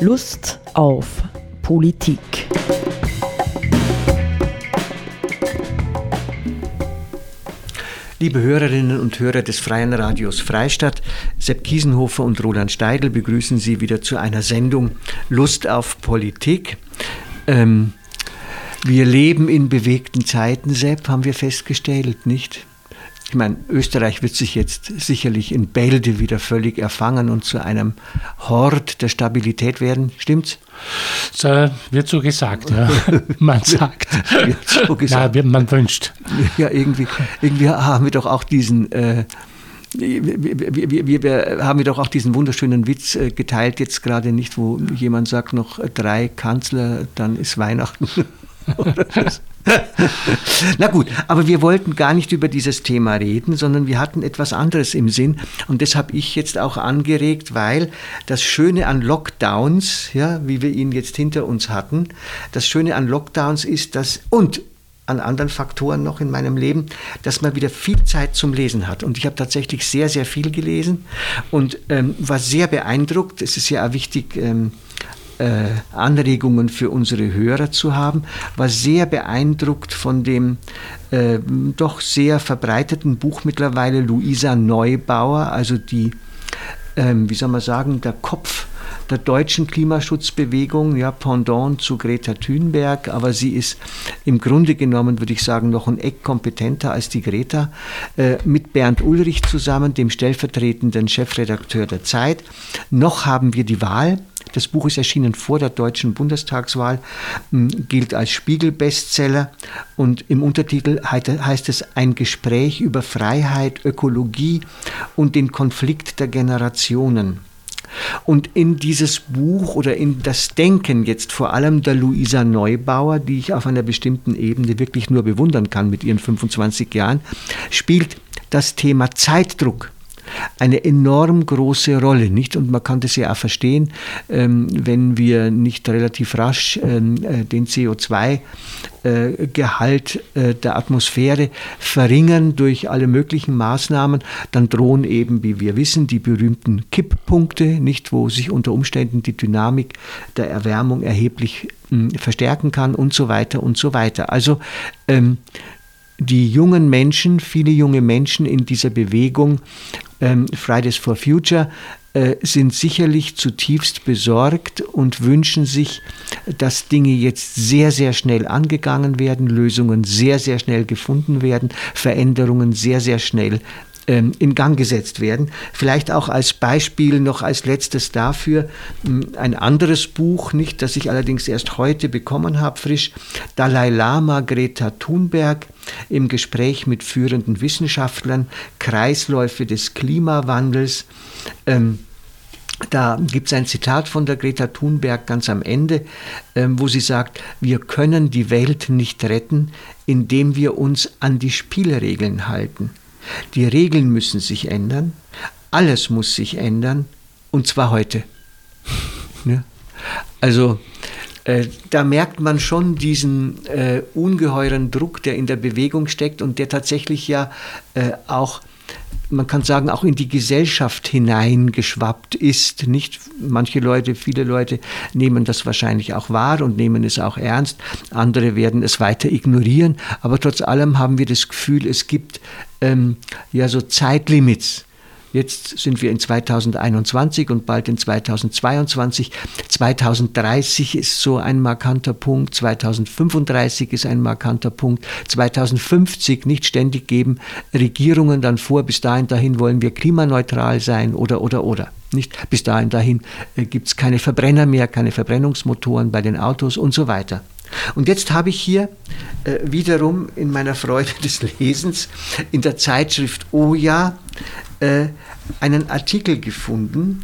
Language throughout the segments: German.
Lust auf Politik. Liebe Hörerinnen und Hörer des Freien Radios Freistadt, Sepp Kiesenhofer und Roland Steidl begrüßen Sie wieder zu einer Sendung Lust auf Politik. Ähm, wir leben in bewegten Zeiten, Sepp, haben wir festgestellt, nicht? Ich meine, Österreich wird sich jetzt sicherlich in Bälde wieder völlig erfangen und zu einem Hort der Stabilität werden. Stimmt's? So wird so gesagt, ja. Man sagt. wird so gesagt. Ja, man wünscht. Ja, irgendwie, irgendwie haben wir doch auch diesen. Äh, wir, wir, wir, haben wir doch auch diesen wunderschönen Witz äh, geteilt, jetzt gerade nicht, wo jemand sagt, noch drei Kanzler, dann ist Weihnachten. Na gut, aber wir wollten gar nicht über dieses Thema reden, sondern wir hatten etwas anderes im Sinn. Und das habe ich jetzt auch angeregt, weil das Schöne an Lockdowns, ja, wie wir ihn jetzt hinter uns hatten, das Schöne an Lockdowns ist, dass, und an anderen Faktoren noch in meinem Leben, dass man wieder viel Zeit zum Lesen hat. Und ich habe tatsächlich sehr, sehr viel gelesen und ähm, war sehr beeindruckt. Es ist ja auch wichtig, ähm, äh, Anregungen für unsere Hörer zu haben, war sehr beeindruckt von dem äh, doch sehr verbreiteten Buch mittlerweile Luisa Neubauer, also die, äh, wie soll man sagen, der Kopf der deutschen Klimaschutzbewegung, ja, Pendant zu Greta Thunberg, aber sie ist im Grunde genommen, würde ich sagen, noch ein Eck kompetenter als die Greta, äh, mit Bernd Ulrich zusammen, dem stellvertretenden Chefredakteur der Zeit. Noch haben wir die Wahl das Buch ist erschienen vor der deutschen Bundestagswahl, gilt als Spiegel-Bestseller und im Untertitel heißt es Ein Gespräch über Freiheit, Ökologie und den Konflikt der Generationen. Und in dieses Buch oder in das Denken jetzt vor allem der Luisa Neubauer, die ich auf einer bestimmten Ebene wirklich nur bewundern kann mit ihren 25 Jahren, spielt das Thema Zeitdruck eine enorm große Rolle, nicht? Und man kann das ja auch verstehen, ähm, wenn wir nicht relativ rasch ähm, äh, den CO2-Gehalt äh, der Atmosphäre verringern durch alle möglichen Maßnahmen, dann drohen eben, wie wir wissen, die berühmten Kipppunkte, nicht, wo sich unter Umständen die Dynamik der Erwärmung erheblich hm, verstärken kann und so weiter und so weiter. Also ähm, die jungen Menschen, viele junge Menschen in dieser Bewegung Fridays for Future äh, sind sicherlich zutiefst besorgt und wünschen sich, dass Dinge jetzt sehr, sehr schnell angegangen werden, Lösungen sehr, sehr schnell gefunden werden, Veränderungen sehr, sehr schnell ähm, in Gang gesetzt werden. Vielleicht auch als Beispiel noch als letztes dafür hm, ein anderes Buch, nicht, das ich allerdings erst heute bekommen habe, frisch, Dalai Lama, Greta Thunberg im Gespräch mit führenden Wissenschaftlern, Kreisläufe des Klimawandels. Ähm, da gibt es ein Zitat von der Greta Thunberg ganz am Ende, ähm, wo sie sagt, wir können die Welt nicht retten, indem wir uns an die Spielregeln halten. Die Regeln müssen sich ändern, alles muss sich ändern und zwar heute. ja? Also äh, da merkt man schon diesen äh, ungeheuren Druck, der in der Bewegung steckt und der tatsächlich ja äh, auch man kann sagen, auch in die Gesellschaft hineingeschwappt ist. Nicht manche Leute, viele Leute nehmen das wahrscheinlich auch wahr und nehmen es auch ernst. Andere werden es weiter ignorieren. Aber trotz allem haben wir das Gefühl, es gibt ähm, ja so Zeitlimits Jetzt sind wir in 2021 und bald in 2022. 2030 ist so ein markanter Punkt. 2035 ist ein markanter Punkt. 2050 nicht ständig geben Regierungen dann vor, bis dahin dahin wollen wir klimaneutral sein oder oder oder. Nicht bis dahin dahin äh, gibt es keine Verbrenner mehr, keine Verbrennungsmotoren bei den Autos und so weiter. Und jetzt habe ich hier äh, wiederum in meiner Freude des Lesens in der Zeitschrift Oja äh, einen Artikel gefunden,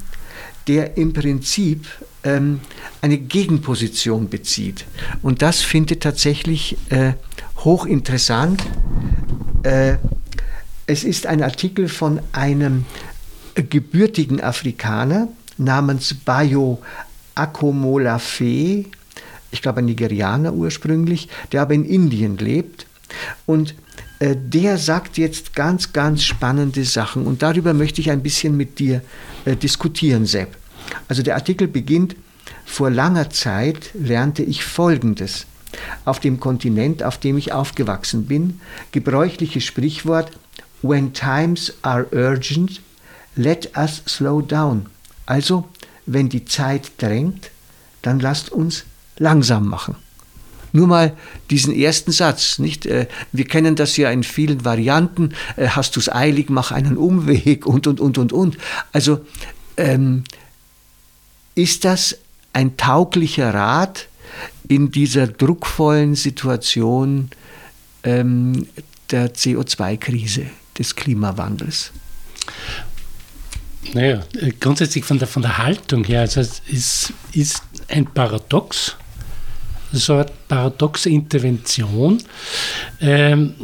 der im Prinzip ähm, eine Gegenposition bezieht. Und das finde ich tatsächlich äh, hochinteressant. Äh, es ist ein Artikel von einem gebürtigen Afrikaner namens Bayo Akomolafe, ich glaube ein Nigerianer ursprünglich, der aber in Indien lebt. Und der sagt jetzt ganz, ganz spannende Sachen und darüber möchte ich ein bisschen mit dir äh, diskutieren, Sepp. Also der Artikel beginnt, vor langer Zeit lernte ich Folgendes. Auf dem Kontinent, auf dem ich aufgewachsen bin, gebräuchliches Sprichwort When times are urgent, let us slow down. Also, wenn die Zeit drängt, dann lasst uns langsam machen. Nur mal diesen ersten Satz, nicht? Äh, wir kennen das ja in vielen Varianten. Äh, hast du es eilig, mach einen Umweg und, und, und, und, und. Also, ähm, ist das ein tauglicher Rat in dieser druckvollen Situation ähm, der CO2-Krise, des Klimawandels? Naja, grundsätzlich von der, von der Haltung her, also es ist, ist ein Paradox, so eine paradoxe Intervention, ähm,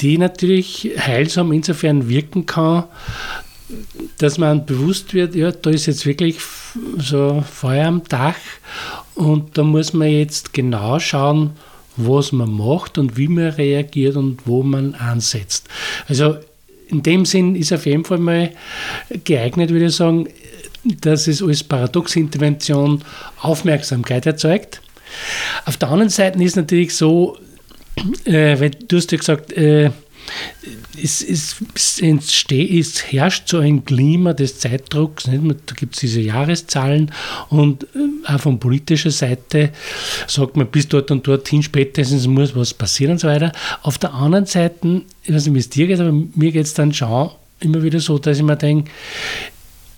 die natürlich heilsam insofern wirken kann, dass man bewusst wird, ja, da ist jetzt wirklich so Feuer am Dach und da muss man jetzt genau schauen, was man macht und wie man reagiert und wo man ansetzt. Also in dem Sinn ist auf jeden Fall mal geeignet, würde ich sagen, dass es als Paradoxintervention Aufmerksamkeit erzeugt. Auf der anderen Seite ist natürlich so, äh, weil du hast ja gesagt, äh, es, es, es, entsteht, es herrscht so ein Klima des Zeitdrucks. Nicht? Da gibt es diese Jahreszahlen und äh, auch von politischer Seite sagt man, bis dort und dorthin spätestens muss was passieren und so weiter. Auf der anderen Seite, ich weiß nicht, wie es dir geht, aber mir geht es dann schon immer wieder so, dass ich mir denke,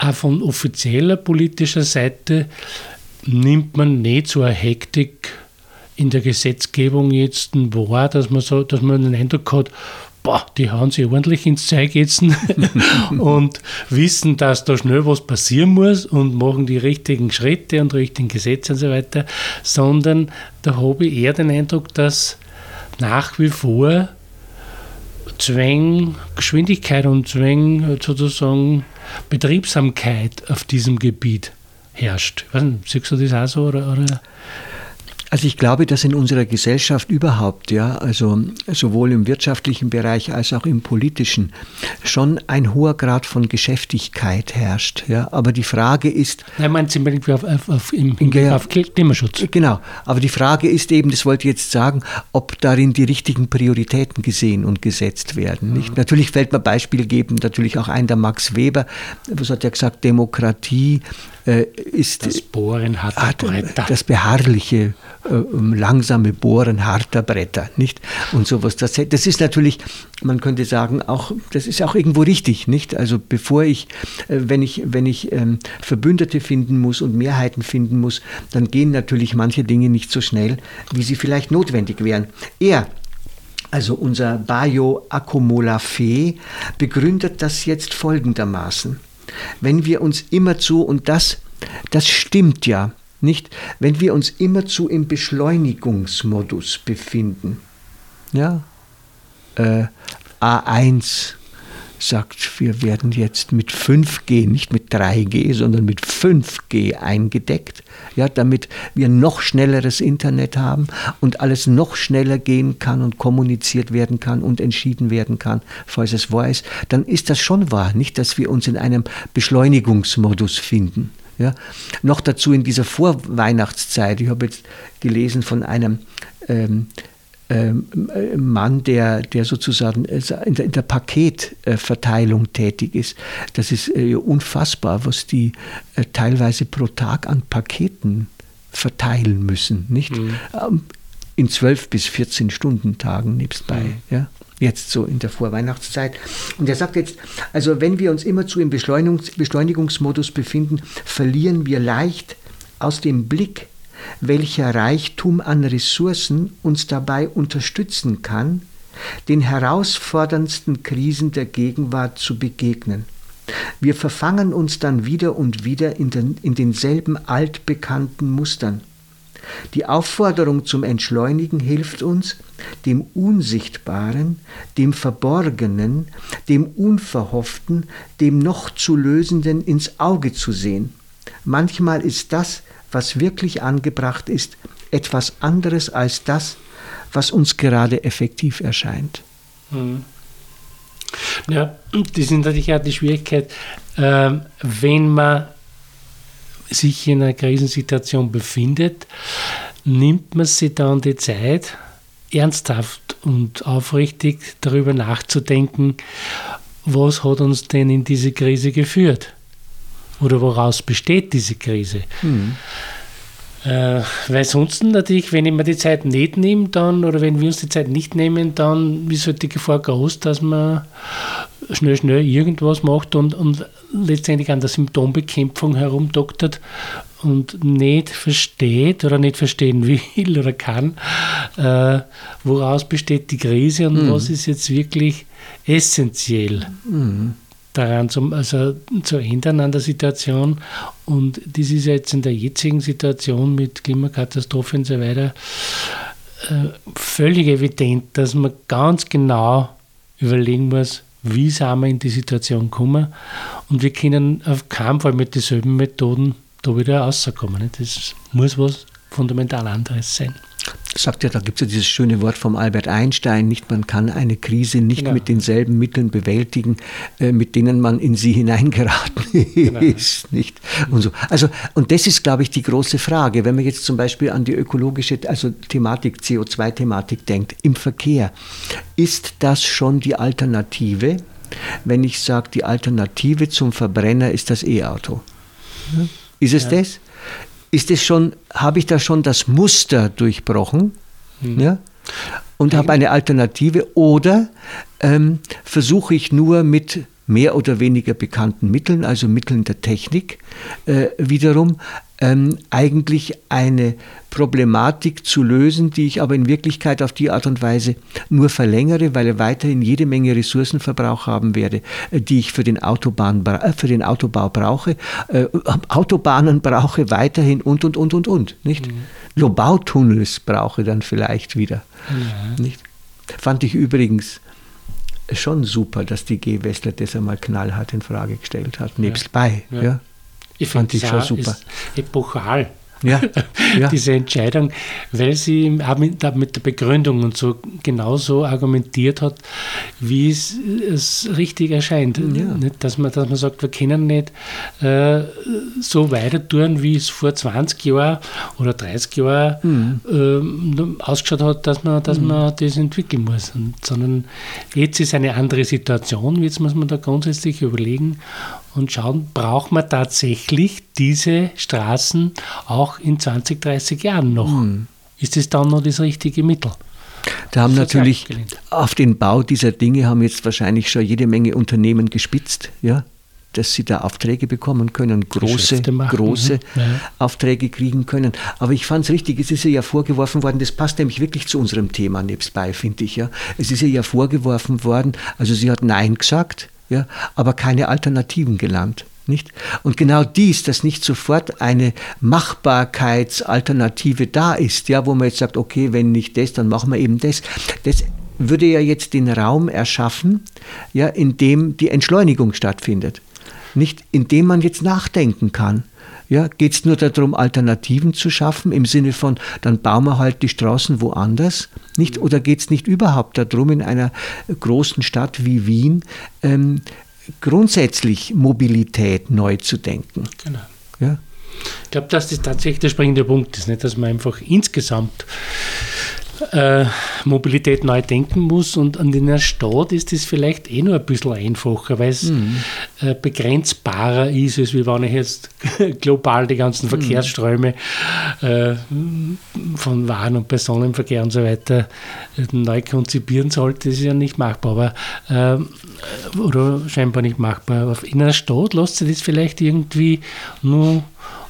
auch von offizieller politischer Seite nimmt man nicht so eine Hektik in der Gesetzgebung jetzt wahr, dass man so, dass man den Eindruck hat, boah, die hauen sich ordentlich ins Zeug jetzt. Und wissen, dass da schnell was passieren muss und machen die richtigen Schritte und richtigen Gesetze und so weiter, sondern da habe ich eher den Eindruck, dass nach wie vor Zwang, Geschwindigkeit und Zwang sozusagen Betriebsamkeit auf diesem Gebiet herrscht. Siehst du das auch so? Oder, oder? Also ich glaube, dass in unserer Gesellschaft überhaupt, ja, also sowohl im wirtschaftlichen Bereich als auch im politischen, schon ein hoher Grad von Geschäftigkeit herrscht. Ja. Aber die Frage ist. Nein, meinst du auf, auf, auf, im, im, auf Klimaschutz? Genau. Aber die Frage ist eben, das wollte ich jetzt sagen, ob darin die richtigen Prioritäten gesehen und gesetzt werden. Nicht? Mhm. Natürlich fällt man Beispiel geben, natürlich auch ein der Max Weber, was hat er gesagt, Demokratie ist das Bohren harter Bretter. Das beharrliche, äh, langsame Bohren harter Bretter, nicht? Und sowas. Das, das ist natürlich, man könnte sagen, auch, das ist auch irgendwo richtig, nicht? Also bevor ich, äh, wenn ich, wenn ich ähm, Verbündete finden muss und Mehrheiten finden muss, dann gehen natürlich manche Dinge nicht so schnell, wie sie vielleicht notwendig wären. Er also unser Bayo Akomolafe begründet das jetzt folgendermaßen. Wenn wir uns immerzu, und das, das stimmt ja, nicht, wenn wir uns immerzu im Beschleunigungsmodus befinden, ja, äh, A1 sagt, wir werden jetzt mit 5G, nicht mit 3G, sondern mit 5G eingedeckt, ja, damit wir noch schnelleres Internet haben und alles noch schneller gehen kann und kommuniziert werden kann und entschieden werden kann, falls es wahr ist, dann ist das schon wahr, nicht, dass wir uns in einem Beschleunigungsmodus finden. Ja. Noch dazu in dieser Vorweihnachtszeit, ich habe jetzt gelesen von einem ähm, Mann, der, der sozusagen äh, in der, in der Paketverteilung tätig ist. Das ist äh, unfassbar, was die äh, teilweise pro Tag an Paketen verteilen müssen, nicht? Mhm. Ähm, in zwölf bis 14 Stunden Tagen nebstbei. Mhm. Ja? Jetzt so in der Vorweihnachtszeit. Und er sagt jetzt, also wenn wir uns immerzu im Beschleunigungs Beschleunigungsmodus befinden, verlieren wir leicht aus dem Blick, welcher Reichtum an Ressourcen uns dabei unterstützen kann, den herausforderndsten Krisen der Gegenwart zu begegnen. Wir verfangen uns dann wieder und wieder in, den, in denselben altbekannten Mustern. Die Aufforderung zum Entschleunigen hilft uns, dem Unsichtbaren, dem Verborgenen, dem Unverhofften, dem noch zu Lösenden ins Auge zu sehen. Manchmal ist das, was wirklich angebracht ist, etwas anderes als das, was uns gerade effektiv erscheint. Mhm. Ja, das ist natürlich auch die Schwierigkeit, äh, wenn man sich in einer Krisensituation befindet, nimmt man sich dann die Zeit, ernsthaft und aufrichtig darüber nachzudenken, was hat uns denn in diese Krise geführt? Oder woraus besteht diese Krise? Mhm. Äh, weil sonst natürlich, wenn ich mir die Zeit nicht nehme, dann, oder wenn wir uns die Zeit nicht nehmen, dann ist halt die Gefahr groß, dass man schnell, schnell irgendwas macht und, und letztendlich an der Symptombekämpfung herumdoktert und nicht versteht oder nicht verstehen will oder kann, äh, woraus besteht die Krise und mhm. was ist jetzt wirklich essentiell. Mhm daran zum, also, zu ändern an der Situation. Und das ist jetzt in der jetzigen Situation mit Klimakatastrophe und so weiter äh, völlig evident, dass man ganz genau überlegen muss, wie sind wir in die Situation gekommen. Und wir können auf keinen Fall mit denselben Methoden da wieder rauskommen. Das muss was fundamental anderes sein sagt ja, da gibt es ja dieses schöne Wort vom Albert Einstein, nicht man kann eine Krise nicht genau. mit denselben Mitteln bewältigen, äh, mit denen man in sie hineingeraten genau. ist, nicht? Und so. Also und das ist, glaube ich, die große Frage, wenn man jetzt zum Beispiel an die ökologische, also Thematik CO2-Thematik denkt im Verkehr, ist das schon die Alternative? Wenn ich sage, die Alternative zum Verbrenner ist das E-Auto. Ist es ja. das? Ist es schon, habe ich da schon das Muster durchbrochen mhm. ja, und habe eine Alternative oder ähm, versuche ich nur mit mehr oder weniger bekannten Mitteln, also Mitteln der Technik, äh, wiederum ähm, eigentlich eine Problematik zu lösen, die ich aber in Wirklichkeit auf die Art und Weise nur verlängere, weil er weiterhin jede Menge Ressourcenverbrauch haben werde, äh, die ich für den, Autobahn, äh, für den Autobau brauche. Äh, Autobahnen brauche weiterhin und, und, und, und, und. Nicht? Mhm. Lobautunnels brauche dann vielleicht wieder. Ja. Nicht? Fand ich übrigens schon super, dass die G. Wessler das einmal knallhart in Frage gestellt hat, nebst ja. bei. Ja. ja. Ich fand ich schon super. epochal. Ja, ja. diese Entscheidung, weil sie mit, der Begründung und so genauso argumentiert hat, wie es, es richtig erscheint. Ja. Nicht, dass, man, dass man sagt, wir können nicht äh, so weiter tun, wie es vor 20 Jahren oder 30 Jahren mhm. äh, ausgeschaut hat, dass man, dass mhm. man das entwickeln muss. Und, sondern jetzt ist eine andere Situation, jetzt muss man da grundsätzlich überlegen und schauen, braucht man tatsächlich diese Straßen auch in 20, 30 Jahren noch? Mhm. Ist es dann noch das richtige Mittel? Da haben natürlich auf den Bau dieser Dinge haben jetzt wahrscheinlich schon jede Menge Unternehmen gespitzt, ja, dass sie da Aufträge bekommen können, große, große mhm. ja. Aufträge kriegen können. Aber ich fand es richtig, es ist ja vorgeworfen worden, das passt nämlich wirklich zu unserem Thema nebstbei, finde ich. Ja. Es ist ja vorgeworfen worden, also sie hat Nein gesagt, ja, aber keine Alternativen gelernt. Nicht? Und genau dies, dass nicht sofort eine Machbarkeitsalternative da ist, ja, wo man jetzt sagt, okay, wenn nicht das, dann machen wir eben das, das würde ja jetzt den Raum erschaffen, ja, in dem die Entschleunigung stattfindet. Nicht indem man jetzt nachdenken kann. Ja, Geht es nur darum, Alternativen zu schaffen, im Sinne von, dann bauen wir halt die Straßen woanders? Nicht? Oder geht es nicht überhaupt darum, in einer großen Stadt wie Wien ähm, grundsätzlich Mobilität neu zu denken? Genau. Ja? Ich glaube, dass das tatsächlich der springende Punkt ist, nicht? dass man einfach insgesamt äh, Mobilität neu denken muss. Und in einer Stadt ist das vielleicht eh nur ein bisschen einfacher, weil es mhm. äh, begrenzbarer ist, als wenn ich jetzt global die ganzen mhm. Verkehrsströme äh, von Waren- und Personenverkehr und so weiter neu konzipieren sollte. Das ist ja nicht machbar, aber oder scheinbar nicht machbar. In einer Stadt lässt sich das vielleicht irgendwie nur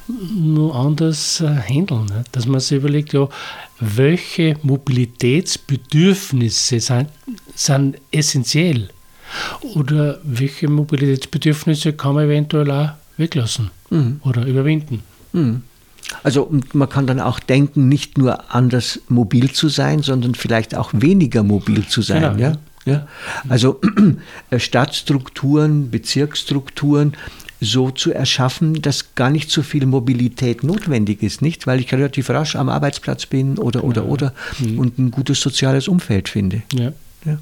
nur anders äh, handeln. Ne? Dass man sich überlegt, ja, welche Mobilitätsbedürfnisse sind, sind essentiell oder welche Mobilitätsbedürfnisse kann man eventuell auch weglassen mhm. oder überwinden. Mhm. Also man kann dann auch denken, nicht nur anders mobil zu sein, sondern vielleicht auch weniger mobil zu sein. Genau, ja? Ja? Also Stadtstrukturen, Bezirksstrukturen so zu erschaffen, dass gar nicht so viel Mobilität notwendig ist, nicht? Weil ich relativ rasch am Arbeitsplatz bin oder, oder, oder mhm. und ein gutes soziales Umfeld finde. Ja. ja.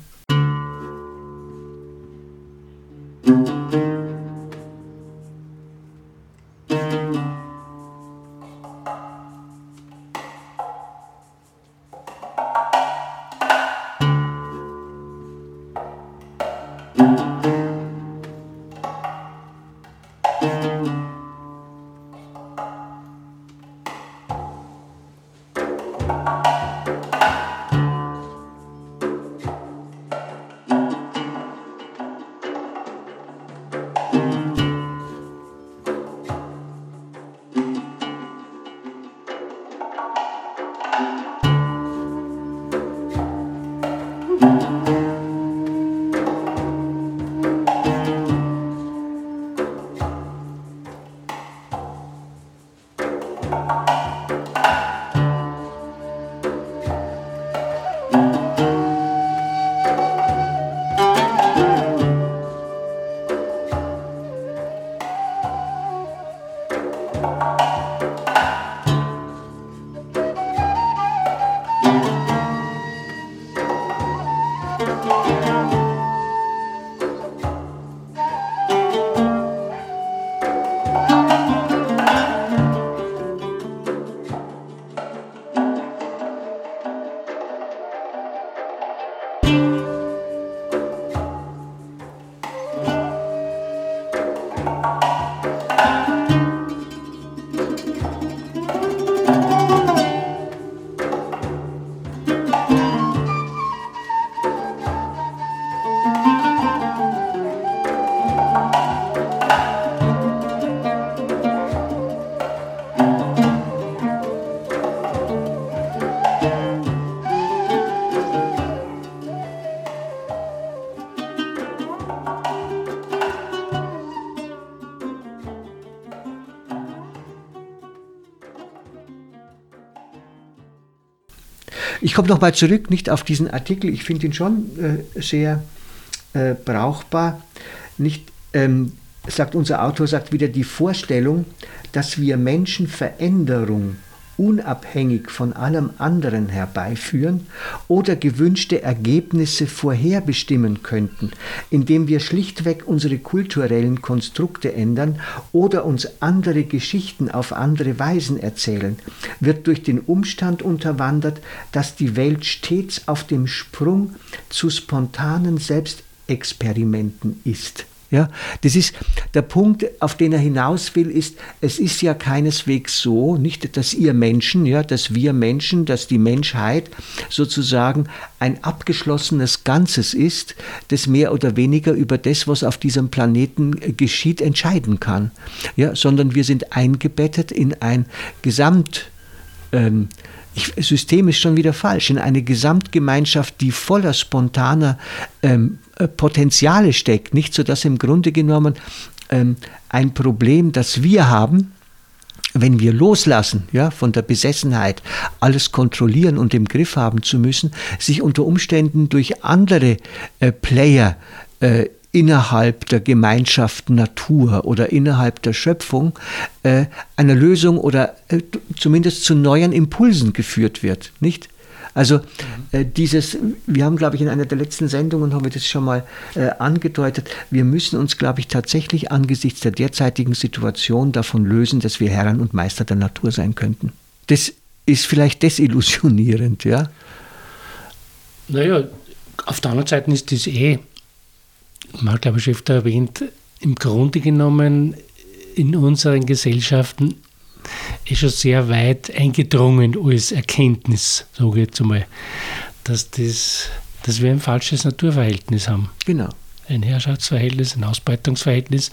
Ich komme nochmal zurück, nicht auf diesen Artikel. Ich finde ihn schon äh, sehr äh, brauchbar. Nicht, ähm, sagt unser Autor, sagt wieder die Vorstellung, dass wir Menschen Veränderung unabhängig von allem anderen herbeiführen oder gewünschte Ergebnisse vorherbestimmen könnten, indem wir schlichtweg unsere kulturellen Konstrukte ändern oder uns andere Geschichten auf andere Weisen erzählen, wird durch den Umstand unterwandert, dass die Welt stets auf dem Sprung zu spontanen Selbstexperimenten ist. Ja, das ist der Punkt, auf den er hinaus will, ist, es ist ja keineswegs so, nicht, dass ihr Menschen, ja, dass wir Menschen, dass die Menschheit sozusagen ein abgeschlossenes Ganzes ist, das mehr oder weniger über das, was auf diesem Planeten geschieht, entscheiden kann. Ja, sondern wir sind eingebettet in ein Gesamt, ähm, ich, System ist schon wieder falsch, in eine Gesamtgemeinschaft, die voller spontaner ähm, äh, Potenziale steckt, nicht so dass im Grunde genommen ähm, ein Problem, das wir haben, wenn wir loslassen, ja, von der Besessenheit, alles kontrollieren und im Griff haben zu müssen, sich unter Umständen durch andere äh, Player äh, innerhalb der Gemeinschaft Natur oder innerhalb der Schöpfung äh, einer Lösung oder äh, zumindest zu neuen Impulsen geführt wird, nicht? Also äh, dieses, wir haben, glaube ich, in einer der letzten Sendungen haben wir das schon mal äh, angedeutet, wir müssen uns, glaube ich, tatsächlich angesichts der derzeitigen Situation davon lösen, dass wir Herren und Meister der Natur sein könnten. Das ist vielleicht desillusionierend, ja? Naja, auf der anderen Seite ist das eh mal, glaube ich, öfter erwähnt, im Grunde genommen in unseren Gesellschaften ist schon sehr weit eingedrungen als Erkenntnis, sage ich jetzt einmal, dass, das, dass wir ein falsches Naturverhältnis haben. Genau. Ein Herrschaftsverhältnis, ein Ausbeutungsverhältnis.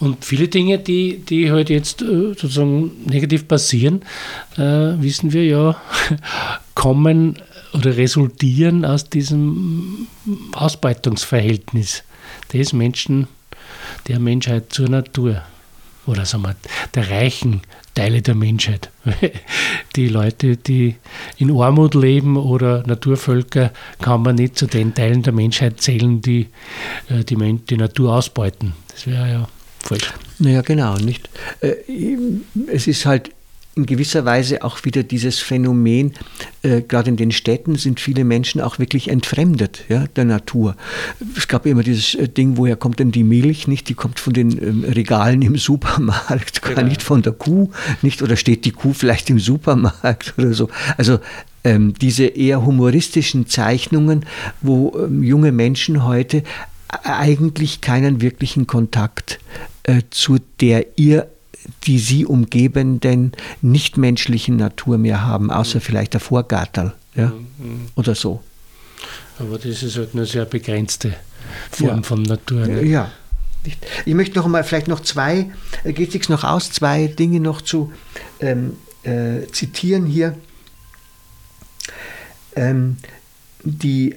Und viele Dinge, die, die halt jetzt äh, sozusagen negativ passieren, äh, wissen wir ja, kommen oder resultieren aus diesem Ausbeutungsverhältnis des Menschen, der Menschheit zur Natur oder sagen wir, der reichen Teile der Menschheit. Die Leute, die in Armut leben oder Naturvölker, kann man nicht zu den Teilen der Menschheit zählen, die äh, die, die Natur ausbeuten. Das wäre ja falsch. Naja, genau, nicht. Äh, es ist halt in gewisser Weise auch wieder dieses Phänomen, äh, gerade in den Städten sind viele Menschen auch wirklich entfremdet ja, der Natur. Es gab immer dieses äh, Ding, woher kommt denn die Milch? Nicht, die kommt von den ähm, Regalen im Supermarkt, genau. gar nicht von der Kuh, nicht oder steht die Kuh vielleicht im Supermarkt oder so. Also ähm, diese eher humoristischen Zeichnungen, wo ähm, junge Menschen heute äh, eigentlich keinen wirklichen Kontakt äh, zu der ihr die sie umgebenden nichtmenschlichen Natur mehr haben, außer mhm. vielleicht der Vorgartel ja? Mhm. oder so. Aber das ist halt nur sehr begrenzte Form ja. von Natur. Ne? Ja. Ich möchte noch einmal vielleicht noch zwei, äh, geht sich noch aus, zwei Dinge noch zu ähm, äh, zitieren hier. Ähm, die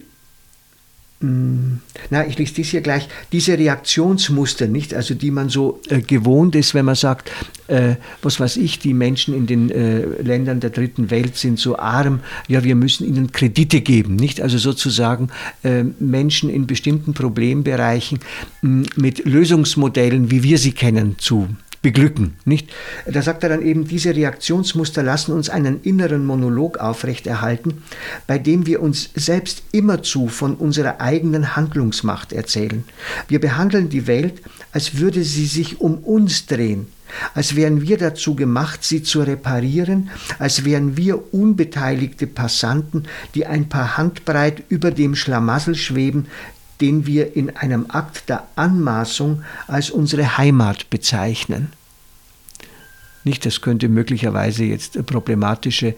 na, ich lese dies hier gleich. Diese Reaktionsmuster, nicht, also die man so äh, gewohnt ist, wenn man sagt, äh, was weiß ich, die Menschen in den äh, Ländern der dritten Welt sind so arm, ja, wir müssen ihnen Kredite geben, nicht? Also sozusagen äh, Menschen in bestimmten Problembereichen hm, mit Lösungsmodellen, wie wir sie kennen, zu beglücken. Nicht? Da sagt er dann eben, diese Reaktionsmuster lassen uns einen inneren Monolog aufrechterhalten, bei dem wir uns selbst immerzu von unserer eigenen Handlungsmacht erzählen. Wir behandeln die Welt, als würde sie sich um uns drehen, als wären wir dazu gemacht, sie zu reparieren, als wären wir unbeteiligte Passanten, die ein paar Handbreit über dem Schlamassel schweben, den wir in einem Akt der Anmaßung als unsere Heimat bezeichnen. Nicht, das könnte möglicherweise jetzt eine problematische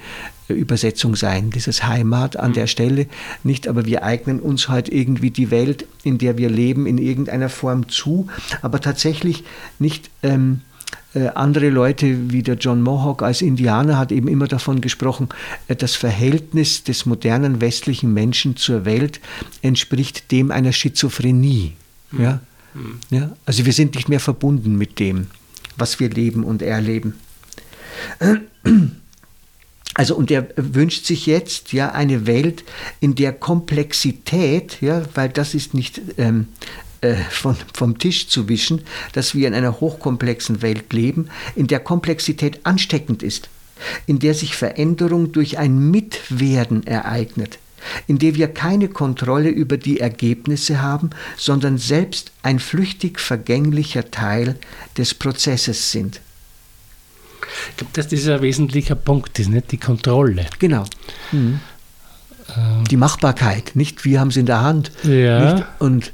äh, Übersetzung sein, dieses Heimat an der mhm. Stelle. Nicht, aber wir eignen uns halt irgendwie die Welt, in der wir leben, in irgendeiner Form zu, aber tatsächlich nicht ähm, äh, andere Leute wie der John Mohawk als Indianer hat eben immer davon gesprochen, äh, das Verhältnis des modernen westlichen Menschen zur Welt entspricht dem einer Schizophrenie. Mhm. Ja? Mhm. Ja? Also wir sind nicht mehr verbunden mit dem, was wir leben und erleben. Also und er wünscht sich jetzt ja eine Welt, in der Komplexität, ja, weil das ist nicht ähm, äh, von, vom Tisch zu wischen, dass wir in einer hochkomplexen Welt leben, in der Komplexität ansteckend ist, in der sich Veränderung durch ein Mitwerden ereignet, in der wir keine Kontrolle über die Ergebnisse haben, sondern selbst ein flüchtig vergänglicher Teil des Prozesses sind. Ich glaube, dass das ein wesentlicher Punkt ist, nicht die Kontrolle. Genau. Mhm. Ähm. Die Machbarkeit, nicht wir haben es in der Hand. Ja. Nicht? Und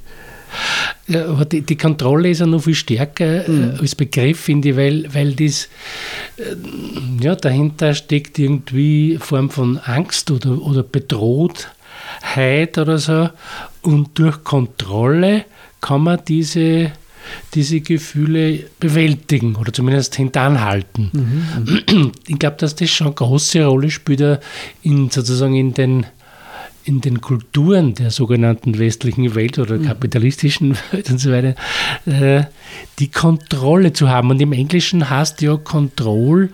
aber die, die, Kontrolle ist ja noch viel stärker mhm. als Begriff, finde ich, weil, weil das, äh, ja, dahinter steckt irgendwie Form von Angst oder, oder Bedrohtheit oder so. Und durch Kontrolle kann man diese, diese Gefühle bewältigen oder zumindest hintanhalten. Mhm, mhm. ich glaube, dass das schon eine große Rolle spielt in, sozusagen in den in den Kulturen der sogenannten westlichen Welt oder mhm. kapitalistischen Welt und so weiter, äh, die Kontrolle zu haben. Und im Englischen heißt ja Control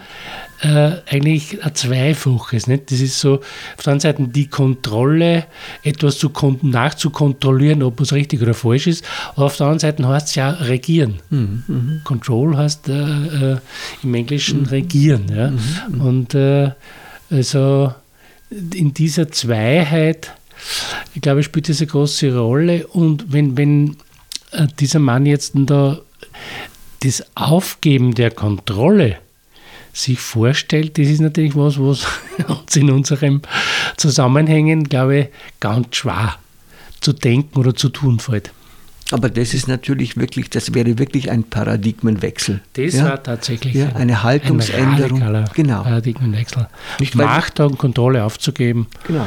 äh, eigentlich ein Zweifaches. Nicht? Das ist so, auf der einen Seite die Kontrolle, etwas zu nachzukontrollieren, ob es richtig oder falsch ist, aber auf der anderen Seite heißt es ja regieren. Mhm. Mhm. Control heißt äh, äh im Englischen mhm. regieren. Ja? Mhm. Mhm. Und also in dieser Zweiheit, ich glaube, spielt das eine große Rolle. Und wenn, wenn äh, dieser Mann jetzt da das Aufgeben der Kontrolle sich vorstellt, das ist natürlich was, was uns in unserem Zusammenhängen, glaube ich, ganz schwer zu denken oder zu tun fällt. Aber das ist natürlich wirklich, das wäre wirklich ein Paradigmenwechsel. Das ja? war tatsächlich ja, eine Haltungsänderung. Ein genau. Paradigmenwechsel. Nicht, Macht und Kontrolle aufzugeben. Genau.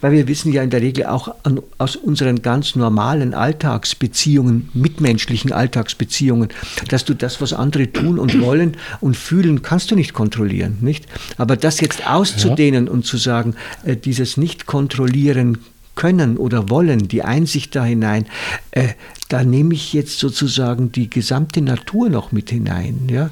Weil wir wissen ja in der Regel auch an, aus unseren ganz normalen Alltagsbeziehungen, mitmenschlichen Alltagsbeziehungen, dass du das, was andere tun und wollen und fühlen, kannst du nicht kontrollieren, nicht? Aber das jetzt auszudehnen ja. und zu sagen, äh, dieses Nicht-Kontrollieren können oder wollen, die Einsicht da hinein, äh, da nehme ich jetzt sozusagen die gesamte Natur noch mit hinein. Ja?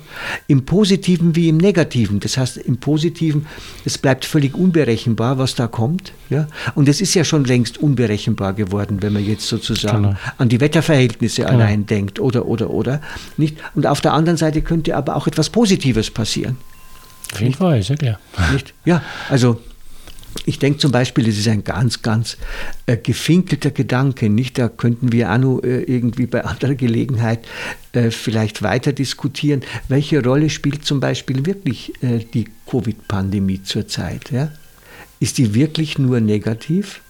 Im Positiven wie im Negativen. Das heißt, im Positiven, es bleibt völlig unberechenbar, was da kommt. Ja? Und es ist ja schon längst unberechenbar geworden, wenn man jetzt sozusagen genau. an die Wetterverhältnisse genau. allein denkt oder, oder, oder. Nicht? Und auf der anderen Seite könnte aber auch etwas Positives passieren. Auf jeden Fall, ist ja klar. Nicht? Ja, also ich denke zum Beispiel, es ist ein ganz, ganz äh, gefinkelter Gedanke. Nicht, da könnten wir noch äh, irgendwie bei anderer Gelegenheit äh, vielleicht weiter diskutieren. Welche Rolle spielt zum Beispiel wirklich äh, die Covid-Pandemie zurzeit? Ja? Ist die wirklich nur negativ?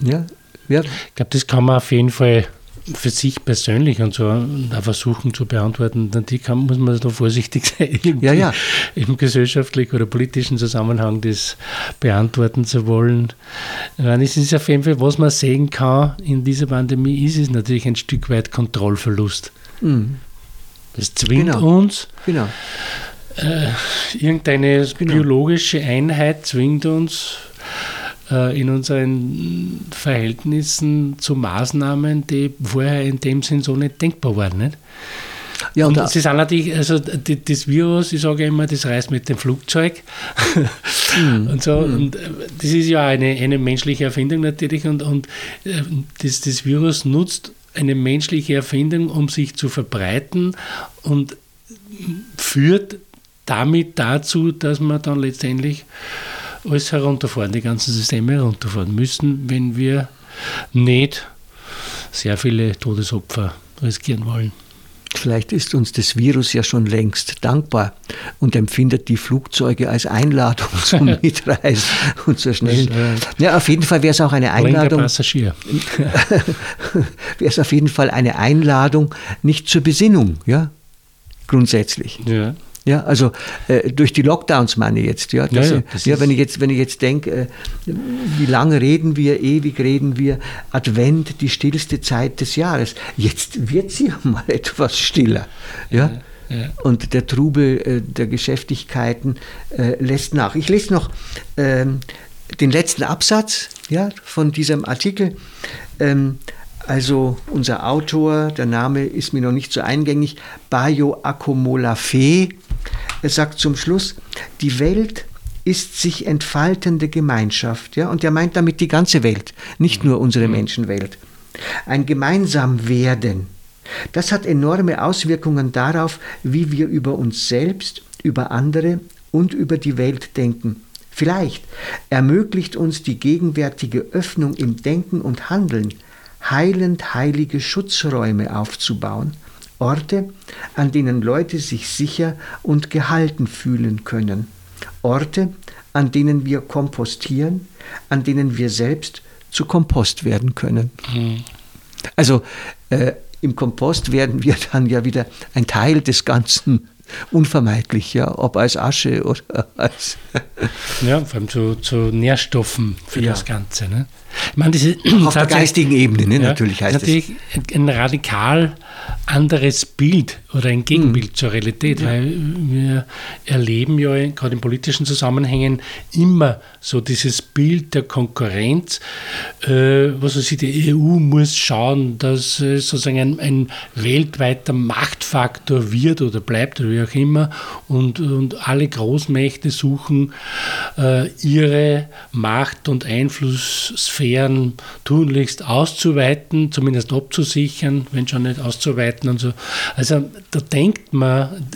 Ja? ja? Ich glaube, das kann man auf jeden Fall für sich persönlich und so versuchen zu beantworten, dann die kann, muss man da vorsichtig sein, ja, ja. im gesellschaftlichen oder politischen Zusammenhang das beantworten zu wollen. Es ist auf jeden Fall, was man sehen kann in dieser Pandemie, ist es natürlich ein Stück weit Kontrollverlust. Mhm. Das zwingt genau. uns, genau. Äh, irgendeine genau. biologische Einheit zwingt uns, in unseren Verhältnissen zu Maßnahmen, die vorher in dem Sinn so nicht denkbar waren. Nicht? Ja, und, sie sind natürlich, also das Virus, ich sage immer, das reist mit dem Flugzeug mm. und so. Mm. Und äh, das ist ja eine, eine menschliche Erfindung natürlich und, und äh, das, das Virus nutzt eine menschliche Erfindung, um sich zu verbreiten und führt damit dazu, dass wir dann letztendlich alles herunterfahren, die ganzen Systeme herunterfahren müssen, wenn wir nicht sehr viele Todesopfer riskieren wollen. Vielleicht ist uns das Virus ja schon längst dankbar und empfindet die Flugzeuge als Einladung zum Mitreisen und zur schnellen. Ja, auf jeden Fall wäre es auch eine Einladung. Passagier. wäre es auf jeden Fall eine Einladung, nicht zur Besinnung, ja, grundsätzlich. Ja. Ja, also äh, durch die Lockdowns meine ich jetzt. Ja, Ja, dass, ja, ja, das ja wenn ich jetzt, wenn ich jetzt denke, äh, wie lange reden wir, ewig reden wir, Advent, die stillste Zeit des Jahres. Jetzt wird sie ja mal etwas stiller. Ja. ja. Und der Trubel äh, der Geschäftigkeiten äh, lässt nach. Ich lese noch ähm, den letzten Absatz ja, von diesem Artikel. Ähm, also unser Autor, der Name ist mir noch nicht so eingängig, Bayo Akomolafe, er sagt zum Schluss, die Welt ist sich entfaltende Gemeinschaft. Ja? Und er meint damit die ganze Welt, nicht nur unsere Menschenwelt. Ein Gemeinsamwerden. Das hat enorme Auswirkungen darauf, wie wir über uns selbst, über andere und über die Welt denken. Vielleicht ermöglicht uns die gegenwärtige Öffnung im Denken und Handeln, heilend heilige Schutzräume aufzubauen, Orte, an denen Leute sich sicher und gehalten fühlen können, Orte, an denen wir kompostieren, an denen wir selbst zu Kompost werden können. Also äh, im Kompost werden wir dann ja wieder ein Teil des Ganzen, unvermeidlich, ja, ob als Asche oder als. Ja, vor allem zu, zu Nährstoffen für Ja. das Ganze. Ne? Ich meine, diese Auf der geistigen Ebene, ne, natürlich heißt es. natürlich ein radikal anderes Bild oder ein Gegenbild zur Realität, weil wir erleben ja gerade in politischen Zusammenhängen immer so dieses Bild der Konkurrenz. Äh, was weiß ich, die EU muss schauen, dass es sozusagen ein, ein weltweiter Machtfaktor wird oder bleibt oder wie auch immer und, und alle Großmächte suchen äh, ihre Macht- und Einflusssphären tunlichst auszuweiten, zumindest abzusichern, wenn schon nicht auszuweiten und so. Also da denkt man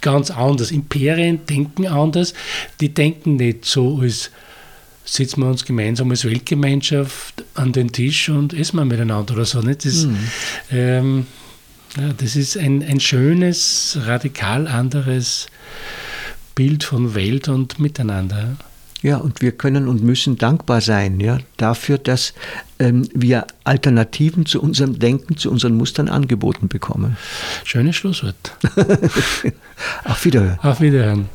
ganz anders. Imperien denken anders, die denken nicht so als sitzen wir uns gemeinsam als Weltgemeinschaft an den Tisch und essen wir miteinander oder so. Nicht? Das, ähm, ja, das ist ein, ein schönes, radikal anderes Bild von Welt und Miteinander. Ja, und wir können und müssen dankbar sein, ja, dafür, dass ähm, wir Alternativen zu unserem Denken, zu unseren Mustern angeboten bekommen. Schönes Schlusswort. Auf Wiederhören. Auf Wiederhören.